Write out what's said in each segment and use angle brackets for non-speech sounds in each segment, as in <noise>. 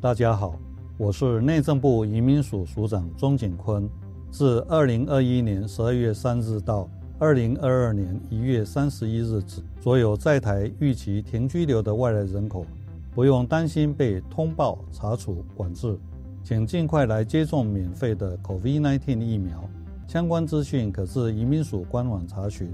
大家好，我是内政部移民署署长钟景坤。自二零二一年十二月三日到二零二二年一月三十一日止，所有在台预期停居留的外来人口，不用担心被通报、查处、管制，请尽快来接种免费的 COVID-19 疫苗。相关资讯可至移民署官网查询。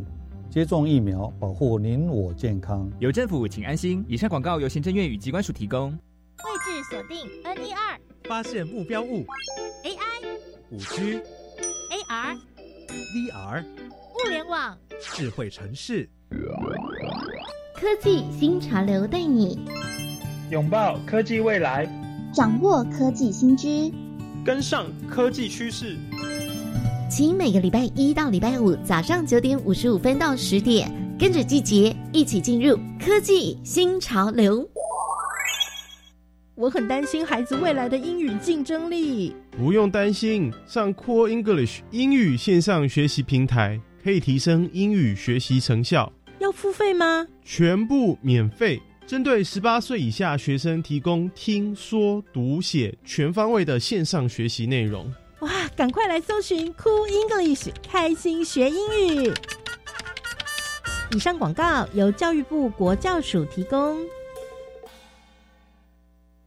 接种疫苗，保护您我健康。有政府，请安心。以上广告由行政院与机关署提供。位置锁定 N 一二，发现目标物。AI、五 G、AR、VR、物联网、智慧城市，科技新潮流带你。拥抱科技未来，掌握科技新知，跟上科技趋势。请每个礼拜一到礼拜五早上九点五十五分到十点，跟着季节一起进入科技新潮流。我很担心孩子未来的英语竞争力。不用担心，上 Core English 英语线上学习平台可以提升英语学习成效。要付费吗？全部免费，针对十八岁以下学生提供听说读写全方位的线上学习内容。哇，赶快来搜寻 Cool English，开心学英语。以上广告由教育部国教署提供。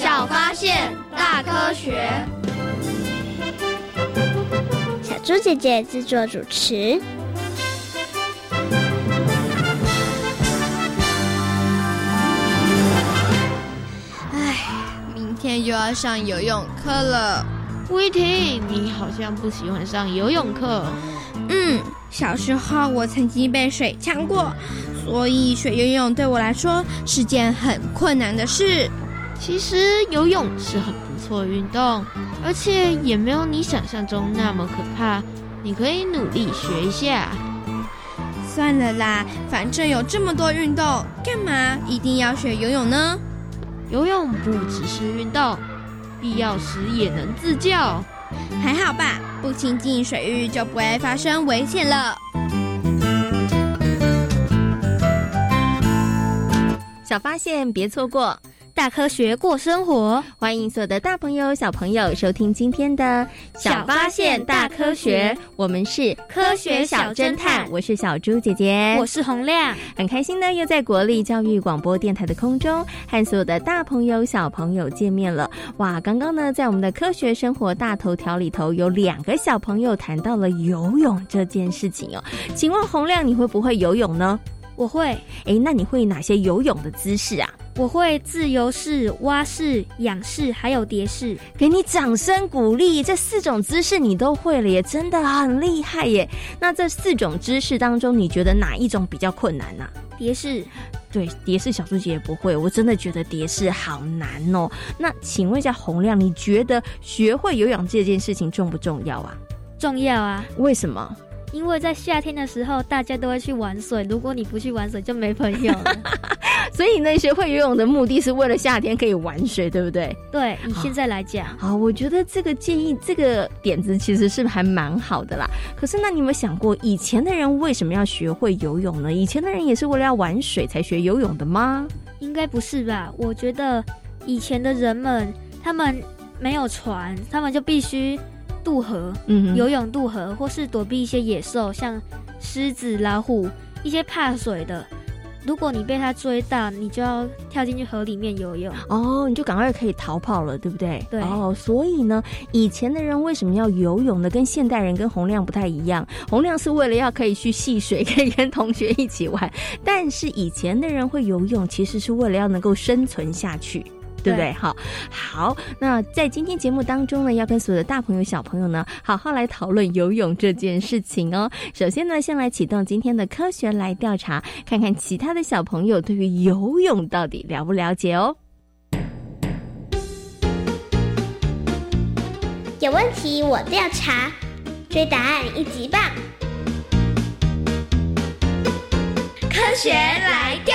小发现，大科学。小猪姐姐制作主持。唉，明天又要上游泳课了。威婷，你好像不喜欢上游泳课。嗯，小时候我曾经被水呛过，所以学游泳对我来说是件很困难的事。其实游泳是很不错的运动，而且也没有你想象中那么可怕。你可以努力学一下。算了啦，反正有这么多运动，干嘛一定要学游泳呢？游泳不只是运动，必要时也能自救。还好吧，不亲近水域就不会发生危险了。小发现，别错过。大科学过生活，欢迎所有的大朋友、小朋友收听今天的《小发现大科学》，我们是科学小侦探，我是小猪姐姐，我是洪亮，很开心呢，又在国立教育广播电台的空中和所有的大朋友、小朋友见面了。哇，刚刚呢，在我们的科学生活大头条里头，有两个小朋友谈到了游泳这件事情哦。请问洪亮，你会不会游泳呢？我会。哎，那你会哪些游泳的姿势啊？我会自由式、蛙式、仰式，还有蝶式。给你掌声鼓励，这四种姿势你都会了，耶真的很厉害耶。那这四种姿势当中，你觉得哪一种比较困难呢？蝶式。对，蝶式小猪姐也不会，我真的觉得蝶式好难哦。那请问一下洪亮，你觉得学会游泳这件事情重不重要啊？重要啊。为什么？因为在夏天的时候，大家都会去玩水。如果你不去玩水，就没朋友了。<laughs> 所以呢，学会游泳的目的是为了夏天可以玩水，对不对？对，以现在来讲，好，我觉得这个建议，这个点子其实是还蛮好的啦。可是，那你有没有想过，以前的人为什么要学会游泳呢？以前的人也是为了要玩水才学游泳的吗？应该不是吧？我觉得以前的人们，他们没有船，他们就必须。渡河，嗯，游泳渡河，或是躲避一些野兽，像狮子、老虎，一些怕水的，如果你被他追到，你就要跳进去河里面游泳哦，你就赶快可以逃跑了，对不对？对哦，所以呢，以前的人为什么要游泳呢？跟现代人跟洪亮不太一样，洪亮是为了要可以去戏水，可以跟同学一起玩，但是以前的人会游泳，其实是为了要能够生存下去。对不对？好，好。那在今天节目当中呢，要跟所有的大朋友、小朋友呢，好好来讨论游泳这件事情哦。<laughs> 首先呢，先来启动今天的科学来调查，看看其他的小朋友对于游泳到底了不了解哦。有问题我调查，追答案一级棒。科学来调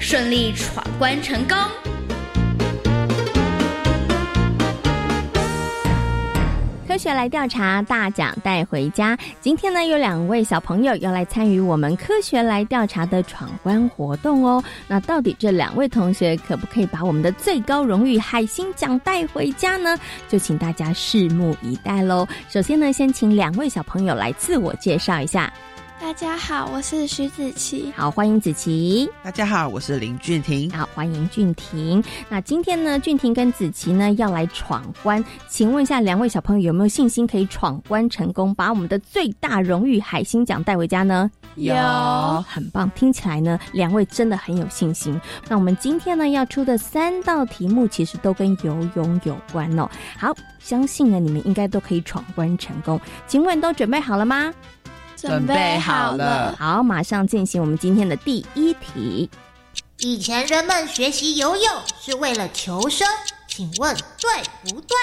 顺利闯关成功！科学来调查，大奖带回家。今天呢，有两位小朋友要来参与我们科学来调查的闯关活动哦。那到底这两位同学可不可以把我们的最高荣誉海星奖带回家呢？就请大家拭目以待喽。首先呢，先请两位小朋友来自我介绍一下。大家好，我是徐子琪。好，欢迎子琪。大家好，我是林俊廷。好，欢迎俊廷。那今天呢，俊廷跟子琪呢要来闯关，请问一下两位小朋友有没有信心可以闯关成功，把我们的最大荣誉海星奖带回家呢？有，很棒。听起来呢，两位真的很有信心。那我们今天呢要出的三道题目其实都跟游泳有关哦。好，相信呢你们应该都可以闯关成功。请问都准备好了吗？准备好了，好，马上进行我们今天的第一题。以前人们学习游泳是为了求生，请问对不对？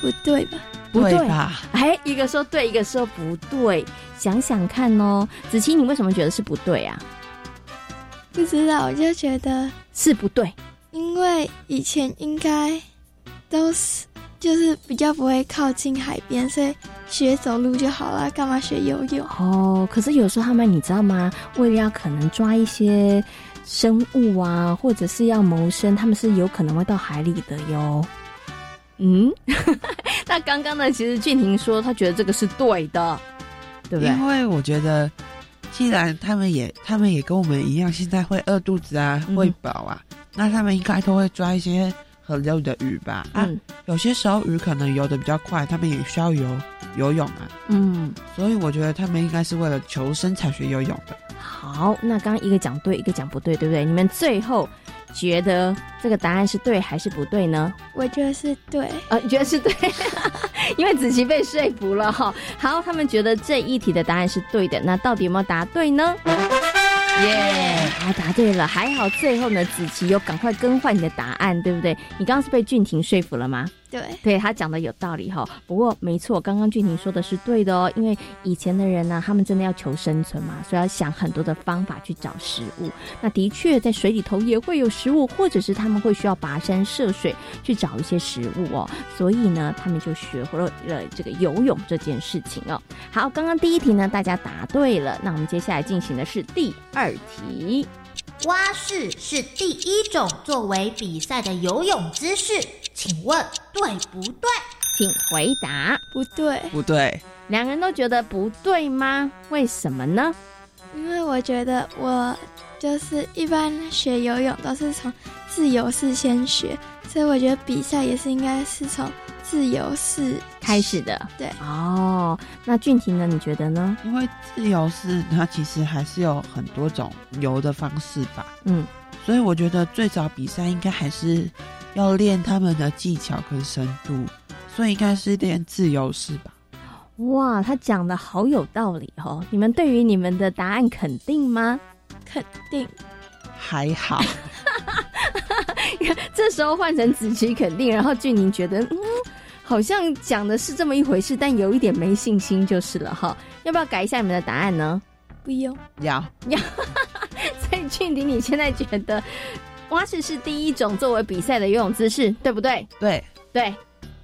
不对吧？不对吧？哎，一个说对，一个说不对。想想看哦，子琪，你为什么觉得是不对啊？不知道，我就觉得是不对，因为以前应该都是。就是比较不会靠近海边，所以学走路就好了，干嘛学游泳？哦，可是有时候他们你知道吗？为了要可能抓一些生物啊，或者是要谋生，他们是有可能会到海里的哟。嗯，<laughs> 那刚刚呢？其实俊廷说他觉得这个是对的，对不对？因为我觉得，既然他们也他们也跟我们一样，现在会饿肚子啊，会饱啊，那他们应该都会抓一些。河流的鱼吧，啊，有些时候鱼可能游的比较快，他们也需要游游泳啊，嗯，所以我觉得他们应该是为了求生才学游泳的。好，那刚刚一个讲对，一个讲不对，对不对？你们最后觉得这个答案是对还是不对呢？我觉得是对，呃，你觉得是对，<laughs> 因为子琪被说服了哈。好，他们觉得这一题的答案是对的，那到底有没有答对呢？耶！啊，答对了，还好最后呢，子琪又赶快更换你的答案，对不对？你刚刚是被俊廷说服了吗？对，对他讲的有道理哈。不过没错，刚刚俊廷说的是对的哦，因为以前的人呢，他们真的要求生存嘛，所以要想很多的方法去找食物。那的确在水里头也会有食物，或者是他们会需要跋山涉水去找一些食物哦。所以呢，他们就学会了这个游泳这件事情哦。好，刚刚第一题呢，大家答对了。那我们接下来进行的是第二题。蛙式是第一种作为比赛的游泳姿势，请问对不对？请回答。不对，不对。两人都觉得不对吗？为什么呢？因为我觉得我就是一般学游泳都是从自由式先学，所以我觉得比赛也是应该是从。自由式开始的，对哦。那俊廷呢？你觉得呢？因为自由式它其实还是有很多种游的方式吧。嗯，所以我觉得最早比赛应该还是要练他们的技巧跟深度，所以应该是练自由式吧。哇，他讲的好有道理哦！你们对于你们的答案肯定吗？肯定，还好。<laughs> 这时候换成子琪肯定，然后俊宁觉得嗯好像讲的是这么一回事，但有一点没信心就是了哈。要不要改一下你们的答案呢？不用，要要。<laughs> 所以俊宁，你现在觉得蛙式是第一种作为比赛的游泳姿势，对不对？对对，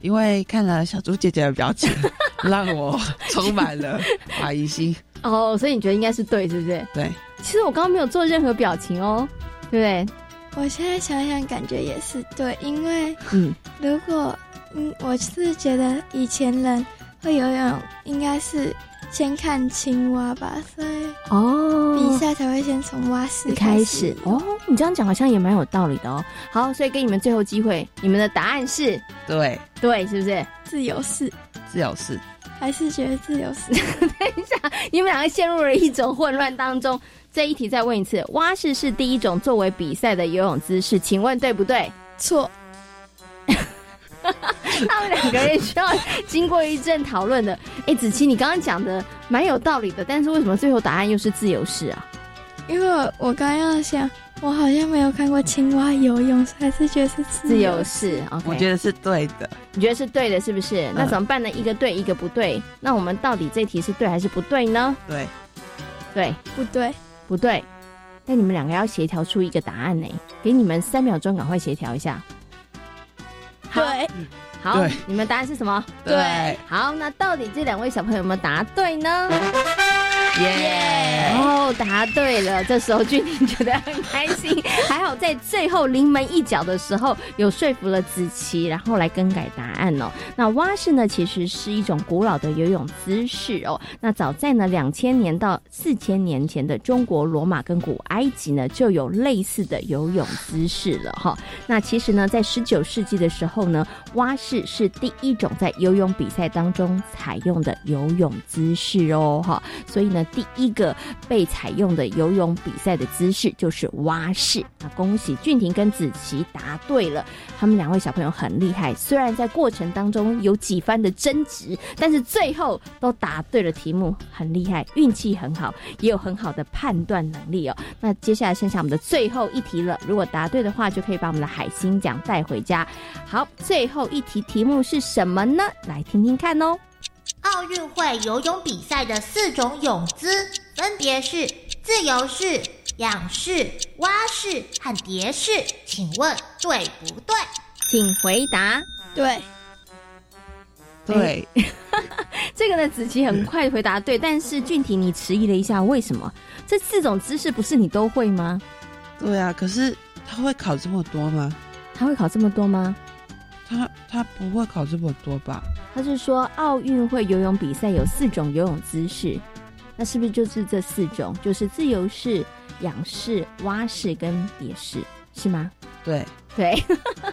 因为看了小猪姐姐的表情，<laughs> 让我充满了怀疑心。哦，所以你觉得应该是对，是不是？对。其实我刚刚没有做任何表情哦，对不对？我现在想想，感觉也是对，因为嗯，如果嗯，我是觉得以前人会游泳，应该是先看青蛙吧，所以哦，比赛才会先从蛙式开始。哦，你这样讲好像也蛮有道理的哦。好，所以给你们最后机会，你们的答案是对对，是不是自由式？自由式还是觉得自由式？<laughs> 等一下，你们两个陷入了一种混乱当中。这一题再问一次，蛙式是第一种作为比赛的游泳姿势，请问对不对？错。<laughs> 他们两个人需要经过一阵讨论的。哎，子琪，你刚刚讲的蛮有道理的，但是为什么最后答案又是自由式啊？因为我刚要想，我好像没有看过青蛙游泳，还是觉得是自由式。OK，我觉得是对的。你觉得是对的，是不是？那怎么办呢？一个对，一个不对。那我们到底这题是对还是不对呢？对，对，不对。不对，那你们两个要协调出一个答案呢？给你们三秒钟，赶快协调一下。对，好，你们答案是什么？对，好，那到底这两位小朋友有没有答对呢？耶！哦，答对了。这时候俊廷觉得很开心，<laughs> 还好在最后临门一脚的时候有说服了子琪，然后来更改答案哦。那蛙式呢，其实是一种古老的游泳姿势哦。那早在呢两千年到四千年前的中国罗马跟古埃及呢，就有类似的游泳姿势了哈。那其实呢，在十九世纪的时候呢，蛙式是第一种在游泳比赛当中采用的游泳姿势哦哈。所以呢。第一个被采用的游泳比赛的姿势就是蛙式。那恭喜俊廷跟子琪答对了，他们两位小朋友很厉害。虽然在过程当中有几番的争执，但是最后都答对了题目，很厉害，运气很好，也有很好的判断能力哦。那接下来剩下我们的最后一题了，如果答对的话，就可以把我们的海星奖带回家。好，最后一题题目是什么呢？来听听看哦。奥运会游泳比赛的四种泳姿分别是自由式、仰式、蛙式和蝶式，请问对不对？请回答。对，对。<laughs> 这个呢，子琪很快回答对，但是俊廷你迟疑了一下，为什么？这四种姿势不是你都会吗？对啊，可是他会考这么多吗？他会考这么多吗？他他不会考这么多吧？他是说奥运会游泳比赛有四种游泳姿势，那是不是就是这四种？就是自由式、仰式、蛙式跟蝶式，是吗？对对。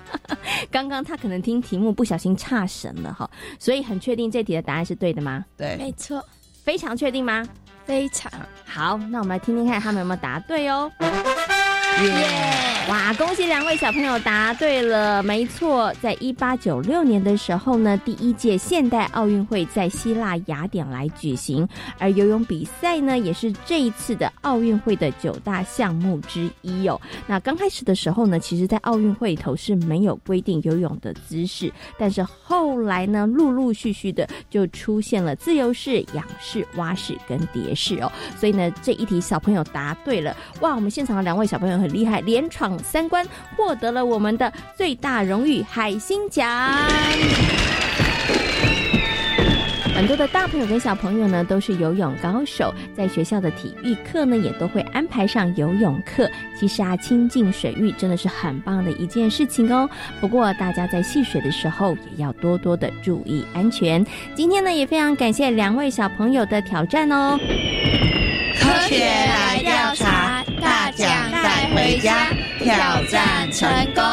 <laughs> 刚刚他可能听题目不小心差神了哈，所以很确定这题的答案是对的吗？对，没错。非常确定吗？非常好。那我们来听听看他们有没有答对哦。耶！哇，恭喜两位小朋友答对了，没错，在一八九六年的时候呢，第一届现代奥运会在希腊雅典来举行，而游泳比赛呢，也是这一次的奥运会的九大项目之一哦。那刚开始的时候呢，其实在奥运会里头是没有规定游泳的姿势，但是后来呢，陆陆续续的就出现了自由式、仰式、蛙式跟蝶式哦。所以呢，这一题小朋友答对了，哇！我们现场的两位小朋友很。厉害，连闯三关，获得了我们的最大荣誉海星奖。很多的大朋友跟小朋友呢，都是游泳高手，在学校的体育课呢，也都会安排上游泳课。其实啊，亲近水域真的是很棒的一件事情哦。不过大家在戏水的时候，也要多多的注意安全。今天呢，也非常感谢两位小朋友的挑战哦。科学来，回家，挑战成功。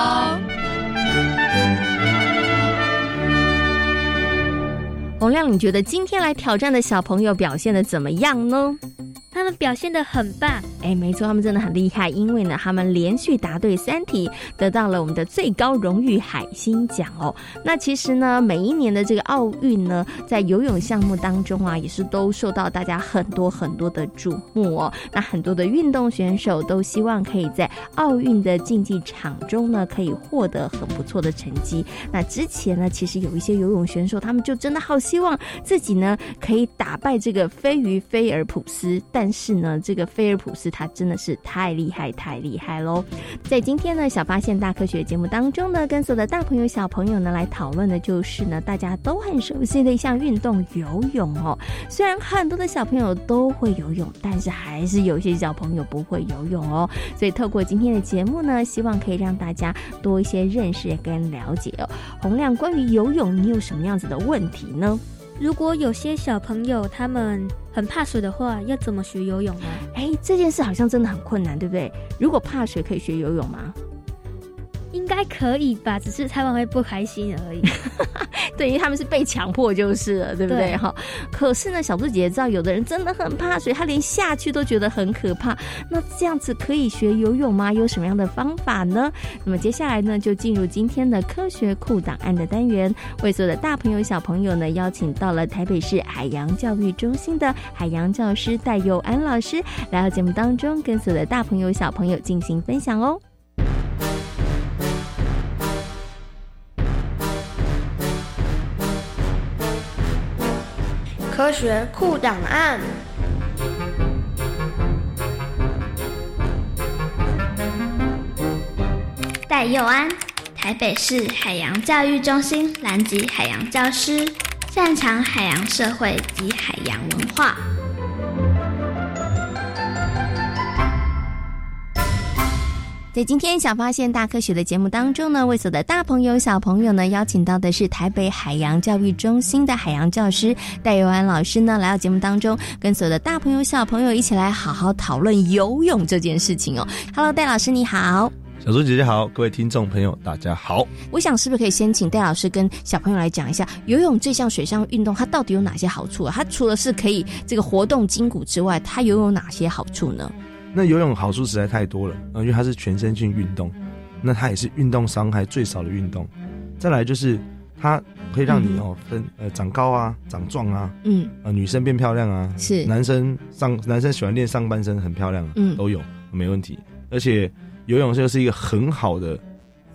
洪亮，你觉得今天来挑战的小朋友表现的怎么样呢？他们表现的很棒，哎，没错，他们真的很厉害，因为呢，他们连续答对三题，得到了我们的最高荣誉海星奖哦。那其实呢，每一年的这个奥运呢，在游泳项目当中啊，也是都受到大家很多很多的瞩目哦。那很多的运动选手都希望可以在奥运的竞技场中呢，可以获得很不错的成绩。那之前呢，其实有一些游泳选手，他们就真的好希望自己呢，可以打败这个飞鱼菲尔普斯。但但是呢，这个菲尔普斯他真的是太厉害，太厉害喽！在今天呢，小发现大科学节目当中呢，跟所有的大朋友、小朋友呢来讨论的就是呢，大家都很熟悉的一项运动——游泳哦。虽然很多的小朋友都会游泳，但是还是有些小朋友不会游泳哦。所以透过今天的节目呢，希望可以让大家多一些认识跟了解哦。洪亮，关于游泳，你有什么样子的问题呢？如果有些小朋友他们很怕水的话，要怎么学游泳呢？哎，这件事好像真的很困难，对不对？如果怕水，可以学游泳吗？应该可以吧，只是他们会不开心而已。<laughs> 对，因为他们是被强迫就是了，对不对？哈。可是呢，小猪姐姐知道，有的人真的很怕水，他连下去都觉得很可怕。那这样子可以学游泳吗？有什么样的方法呢？那么接下来呢，就进入今天的科学库档案的单元，为所有的大朋友小朋友呢，邀请到了台北市海洋教育中心的海洋教师戴佑安老师来到节目当中，跟所有的大朋友小朋友进行分享哦。科学库档案。戴佑安，台北市海洋教育中心南极海洋教师，擅长海洋社会及海洋文化。在今天小发现大科学的节目当中呢，为所有的大朋友小朋友呢，邀请到的是台北海洋教育中心的海洋教师戴佑安老师呢，来到节目当中，跟所有的大朋友小朋友一起来好好讨论游泳这件事情哦。Hello，戴老师你好，小猪姐姐好，各位听众朋友大家好。我想是不是可以先请戴老师跟小朋友来讲一下游泳这项水上运动，它到底有哪些好处啊？它除了是可以这个活动筋骨之外，它又有哪些好处呢？那游泳好处实在太多了啊，因为它是全身性运动，那它也是运动伤害最少的运动。再来就是它可以让你哦分呃长高啊、长壮啊，嗯，呃女生变漂亮啊，是男生上男生喜欢练上半身很漂亮啊，嗯，都有没问题。而且游泳就是一个很好的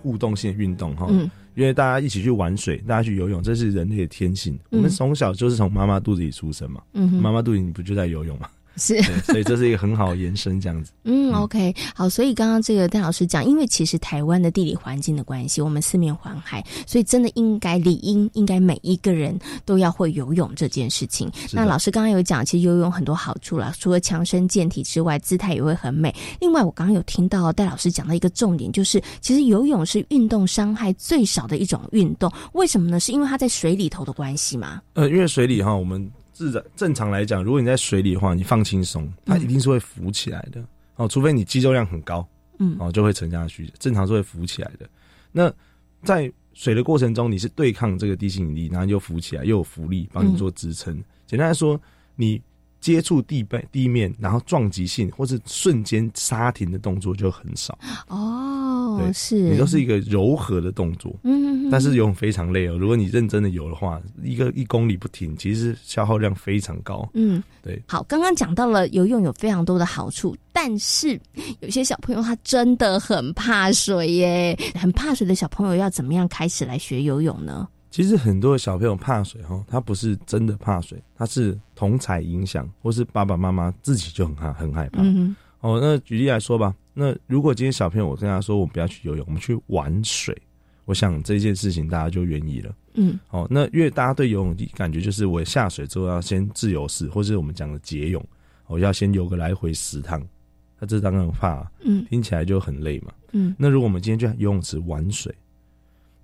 互动性运动哈，嗯，因为大家一起去玩水，大家去游泳，这是人类的天性。我们从小就是从妈妈肚子里出生嘛，嗯，妈妈肚子里你不就在游泳嘛？是，所以这是一个很好的延伸，这样子。嗯，OK，好。所以刚刚这个戴老师讲，因为其实台湾的地理环境的关系，我们四面环海，所以真的应该理应应该每一个人都要会游泳这件事情。那老师刚刚有讲，其实游泳很多好处了，除了强身健体之外，姿态也会很美。另外，我刚刚有听到戴老师讲到一个重点，就是其实游泳是运动伤害最少的一种运动。为什么呢？是因为它在水里头的关系吗？呃，因为水里哈，我们。自然正常来讲，如果你在水里的话，你放轻松，它一定是会浮起来的哦。除非你肌肉量很高，嗯，哦就会沉下去。正常是会浮起来的。那在水的过程中，你是对抗这个地心引力，然后又浮起来，又有浮力帮你做支撑。简单来说，你。接触地背地面，然后撞击性或是瞬间刹停的动作就很少哦。对，是你都是一个柔和的动作，嗯，但是游泳非常累哦。如果你认真的游的话，一个一公里不停，其实消耗量非常高。嗯，对。好，刚刚讲到了游泳有非常多的好处，但是有些小朋友他真的很怕水耶，很怕水的小朋友要怎么样开始来学游泳呢？其实很多小朋友怕水哈，他不是真的怕水，他是同彩影响，或是爸爸妈妈自己就很害很害怕。嗯哦，那举例来说吧，那如果今天小朋友我跟他说，我们不要去游泳，我们去玩水，我想这件事情大家就愿意了。嗯，哦，那因为大家对游泳的感觉就是我下水之后要先自由式，或是我们讲的蝶泳，我要先游个来回十趟，他这当然怕，嗯，听起来就很累嘛。嗯，那如果我们今天去游泳池玩水。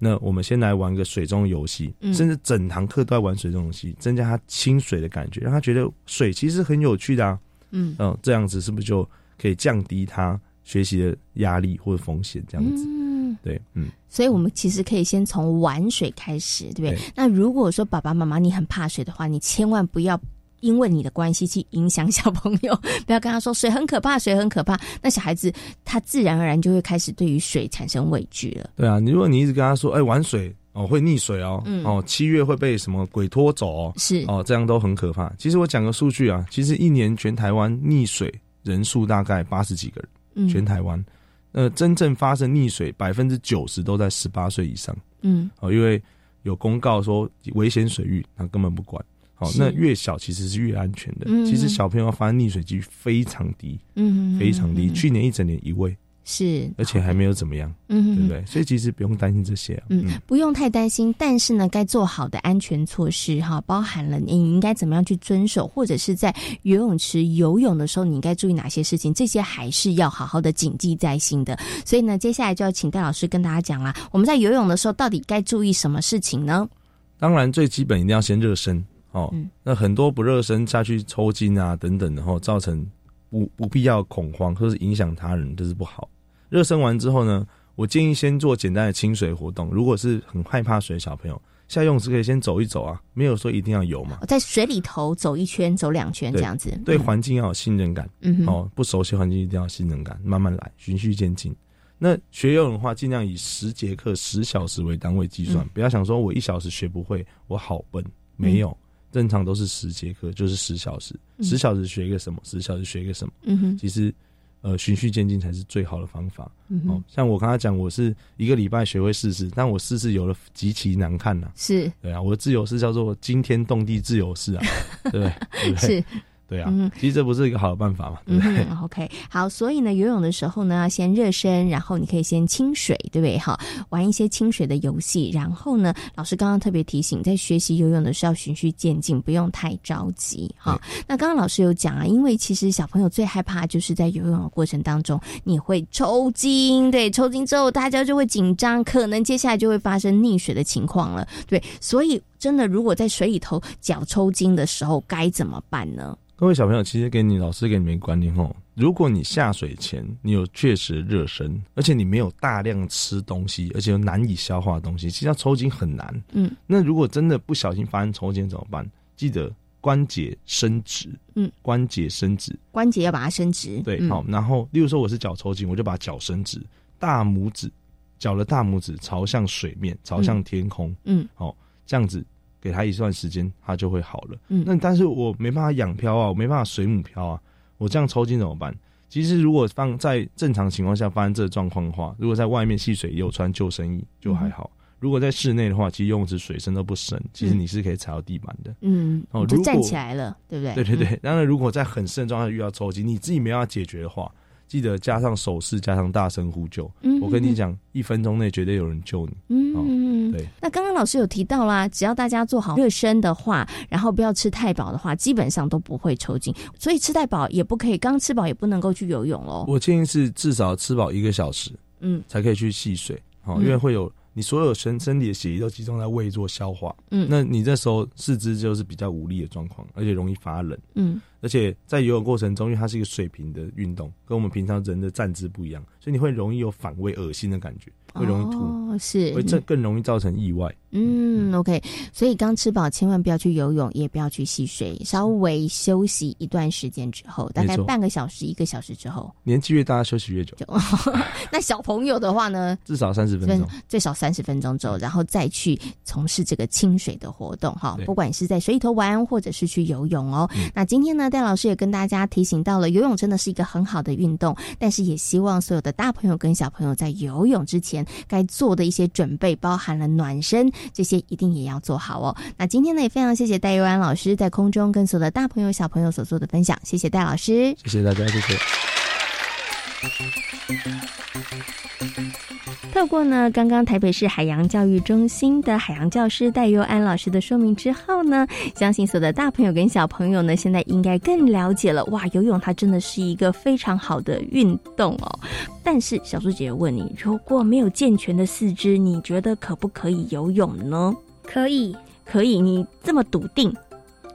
那我们先来玩个水中游戏，甚至整堂课都在玩水中游戏，增加他亲水的感觉，让他觉得水其实很有趣的啊。嗯，嗯，这样子是不是就可以降低他学习的压力或者风险？这样子，嗯，对，嗯。所以我们其实可以先从玩水开始，对不对？那如果说爸爸妈妈你很怕水的话，你千万不要。因为你的关系去影响小朋友，<laughs> 不要跟他说水很可怕，水很可怕，那小孩子他自然而然就会开始对于水产生畏惧了。对啊，如果你一直跟他说，哎，玩水哦会溺水哦，哦七月会被什么鬼拖走哦，是哦这样都很可怕。其实我讲个数据啊，其实一年全台湾溺水人数大概八十几个人，全台湾。呃，真正发生溺水，百分之九十都在十八岁以上。嗯，哦，因为有公告说危险水域，他根本不管。好，那越小其实是越安全的。其实小朋友发生溺水几率非常低，嗯，非常低。去年一整年一位。是，而且还没有怎么样，嗯，对不对？所以其实不用担心这些，嗯，不用太担心。但是呢，该做好的安全措施哈，包含了你应该怎么样去遵守，或者是在游泳池游泳的时候，你应该注意哪些事情，这些还是要好好的谨记在心的。所以呢，接下来就要请戴老师跟大家讲啦，我们在游泳的时候到底该注意什么事情呢？当然，最基本一定要先热身哦。那很多不热身下去抽筋啊等等，然后造成不不必要恐慌，或是影响他人，这是不好。热身完之后呢，我建议先做简单的清水活动。如果是很害怕水的小朋友，下游泳池可以先走一走啊，没有说一定要游嘛。在水里头走一圈、走两圈这样子。对环境要有信任感，哦，不熟悉环境一定要信任感，慢慢来，循序渐进。那学游泳的话，尽量以十节课、十小时为单位计算，不要想说我一小时学不会，我好笨。没有，正常都是十节课，就是十小时，十小时学一个什么，十小时学一个什么。嗯哼，其实。呃，循序渐进才是最好的方法。哦，像我刚才讲，我是一个礼拜学会四次，但我四次有了极其难看呐。是，对啊，我的自由式叫做惊天动地自由式啊，<laughs> 对不对？是。对啊，其实这不是一个好的办法嘛，对不对？OK，好，所以呢，游泳的时候呢，要先热身，然后你可以先清水，对不对？哈，玩一些清水的游戏，然后呢，老师刚刚特别提醒，在学习游泳的时候要循序渐进，不用太着急。哈，那刚刚老师有讲啊，因为其实小朋友最害怕就是在游泳的过程当中你会抽筋，对，抽筋之后大家就会紧张，可能接下来就会发生溺水的情况了，对，所以真的如果在水里头脚抽筋的时候该怎么办呢？各位小朋友，其实给你老师给你们观念哦，如果你下水前你有确实热身，而且你没有大量吃东西，而且又难以消化的东西，其实要抽筋很难。嗯，那如果真的不小心发生抽筋怎么办？记得关节伸直。嗯，关节伸直，关节要把它伸直。对，好。然后，例如说我是脚抽筋，我就把脚伸直，大拇指，脚的大拇指朝向水面，朝向天空。嗯，好，这样子。给他一段时间，他就会好了。嗯，那但是我没办法养漂啊，我没办法水母漂啊，我这样抽筋怎么办？其实如果放在正常情况下发生这个状况的话，如果在外面戏水有穿救生衣就还好。如果在室内的话，其实游泳池水深都不深，其实你是可以踩到地板的。嗯，哦，就站起来了，对不对？对对对。当然，如果在很深的状态遇到抽筋，你自己没办法解决的话。记得加上手势，加上大声呼救。嗯我跟你讲，一分钟内绝对有人救你。嗯，对。那刚刚老师有提到啦，只要大家做好热身的话，然后不要吃太饱的话，基本上都不会抽筋。所以吃太饱也不可以，刚吃饱也不能够去游泳喽。我建议是至少吃饱一个小时，嗯，才可以去戏水。好，因为会有。你所有身身体的血液都集中在胃做消化，嗯，那你这时候四肢就是比较无力的状况，而且容易发冷，嗯，而且在游泳过程中，因为它是一个水平的运动，跟我们平常人的站姿不一样，所以你会容易有反胃、恶心的感觉。会容易吐，是会这更容易造成意外。嗯，OK，所以刚吃饱千万不要去游泳，也不要去戏水，稍微休息一段时间之后，大概半个小时、一个小时之后，年纪越大休息越久。<laughs> 那小朋友的话呢？至少三十分钟，最少三十分钟之后，然后再去从事这个清水的活动哈。不管是在水里头玩，或者是去游泳哦。那今天呢，戴老师也跟大家提醒到了，游泳真的是一个很好的运动，但是也希望所有的大朋友跟小朋友在游泳之前。该做的一些准备，包含了暖身，这些一定也要做好哦。那今天呢，也非常谢谢戴佑安老师在空中跟所有的大朋友、小朋友所做的分享，谢谢戴老师，谢谢大家，谢谢。透过呢，刚刚台北市海洋教育中心的海洋教师戴佑安老师的说明之后呢，相信所有的大朋友跟小朋友呢，现在应该更了解了。哇，游泳它真的是一个非常好的运动哦。但是小猪姐姐问你，如果没有健全的四肢，你觉得可不可以游泳呢？可以，可以。你这么笃定，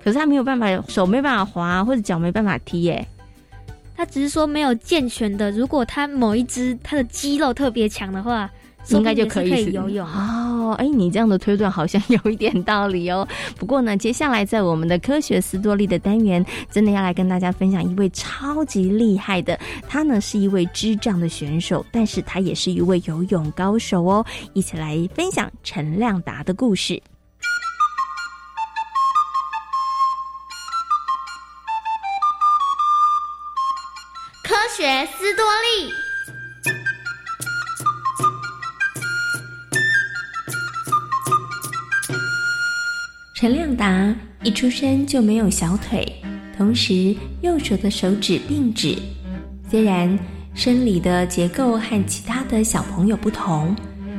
可是他没有办法，手没办法滑，或者脚没办法踢，耶。他只是说没有健全的，如果他某一只他的肌肉特别强的话，应该就可以游泳哦。哦，哎，你这样的推断好像 <laughs> 有一点道理哦。不过呢，接下来在我们的科学斯多利的单元，真的要来跟大家分享一位超级厉害的，他呢是一位智障的选手，但是他也是一位游泳高手哦。一起来分享陈亮达的故事。学斯多利。陈亮达一出生就没有小腿，同时右手的手指并指。虽然生理的结构和其他的小朋友不同，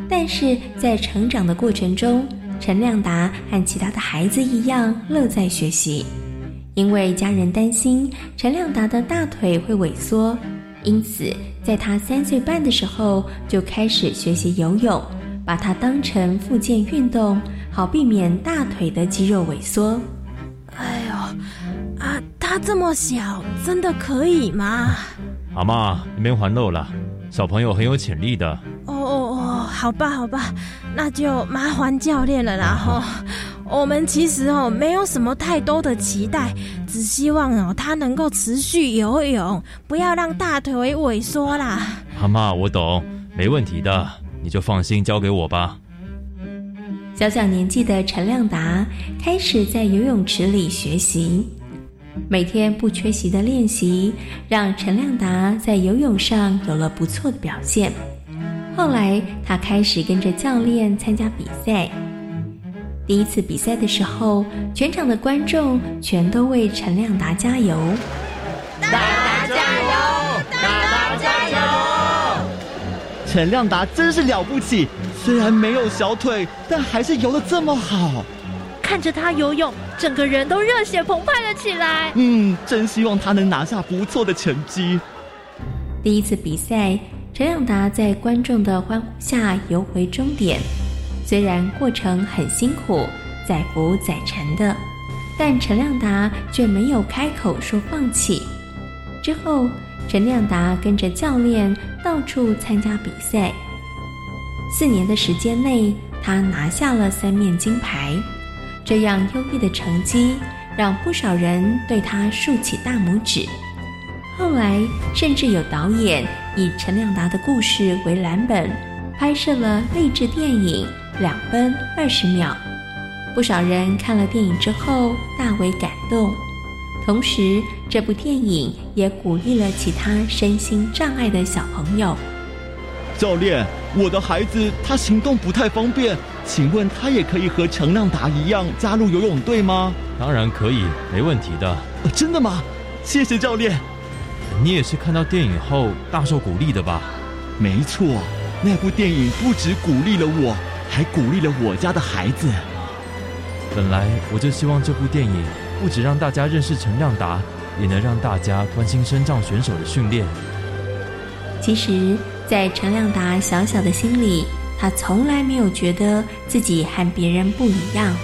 但是在成长的过程中，陈亮达和其他的孩子一样乐在学习。因为家人担心陈亮达的大腿会萎缩，因此在他三岁半的时候就开始学习游泳，把它当成复健运动。好避免大腿的肌肉萎缩。哎呦，啊，他这么小，真的可以吗？阿妈，你别还漏了，小朋友很有潜力的。哦哦哦，好吧好吧，那就麻烦教练了啦哈。我们其实哦没有什么太多的期待，只希望哦他能够持续游泳，不要让大腿萎缩啦。阿妈，我懂，没问题的，你就放心交给我吧。小小年纪的陈亮达开始在游泳池里学习，每天不缺席的练习，让陈亮达在游泳上有了不错的表现。后来，他开始跟着教练参加比赛。第一次比赛的时候，全场的观众全都为陈亮达加油。陈亮达真是了不起，虽然没有小腿，但还是游的这么好。看着他游泳，整个人都热血澎湃了起来。嗯，真希望他能拿下不错的成绩。第一次比赛，陈亮达在观众的欢呼下游回终点。虽然过程很辛苦，载浮载沉的，但陈亮达却没有开口说放弃。之后。陈亮达跟着教练到处参加比赛，四年的时间内，他拿下了三面金牌。这样优异的成绩，让不少人对他竖起大拇指。后来，甚至有导演以陈亮达的故事为蓝本，拍摄了励志电影《两分二十秒》。不少人看了电影之后，大为感动。同时，这部电影也鼓励了其他身心障碍的小朋友。教练，我的孩子他行动不太方便，请问他也可以和陈亮达一样加入游泳队吗？当然可以，没问题的。真的吗？谢谢教练。你也是看到电影后大受鼓励的吧？没错，那部电影不止鼓励了我，还鼓励了我家的孩子。本来我就希望这部电影。不止让大家认识陈亮达，也能让大家关心身障选手的训练。其实，在陈亮达小小的心里，他从来没有觉得自己和别人不一样。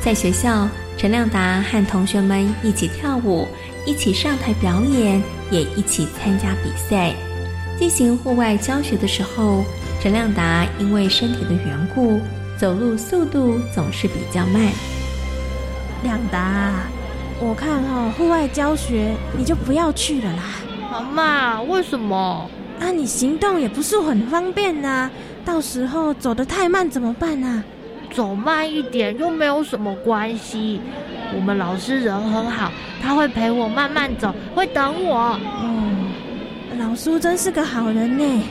在学校，陈亮达和同学们一起跳舞，一起上台表演，也一起参加比赛。进行户外教学的时候，陈亮达因为身体的缘故，走路速度总是比较慢。亮达，我看哈户外教学你就不要去了啦。妈妈，为什么？啊，你行动也不是很方便呐，到时候走得太慢怎么办呢？走慢一点又没有什么关系。我们老师人很好，他会陪我慢慢走，会等我。哦，老苏真是个好人呢。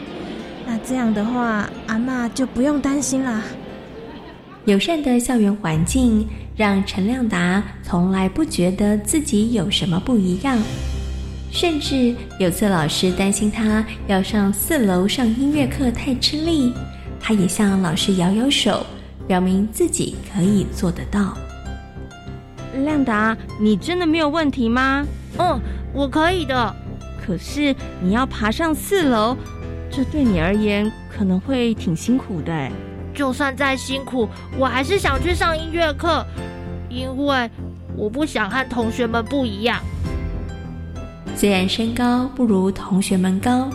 那这样的话，阿妈就不用担心啦。友善的校园环境。让陈亮达从来不觉得自己有什么不一样，甚至有次老师担心他要上四楼上音乐课太吃力，他也向老师摇摇手，表明自己可以做得到。亮达，你真的没有问题吗？嗯，我可以的。可是你要爬上四楼，这对你而言可能会挺辛苦的。就算再辛苦，我还是想去上音乐课。因为我不想和同学们不一样。虽然身高不如同学们高，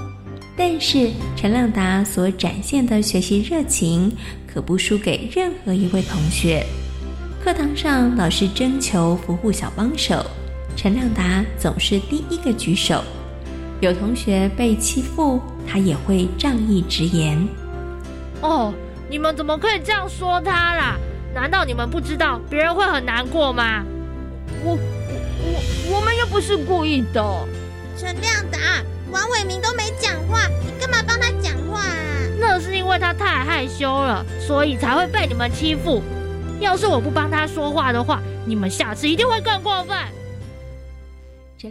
但是陈亮达所展现的学习热情，可不输给任何一位同学。课堂上，老师征求服务小帮手，陈亮达总是第一个举手。有同学被欺负，他也会仗义直言：“哦，你们怎么可以这样说他啦？难道你们不知道别人会很难过吗？”我我我们又不是故意的。陈亮达、王伟明都没讲话，你干嘛帮他讲话啊？那是因为他太害羞了，所以才会被你们欺负。要是我不帮他说话的话，你们下次一定会更过分。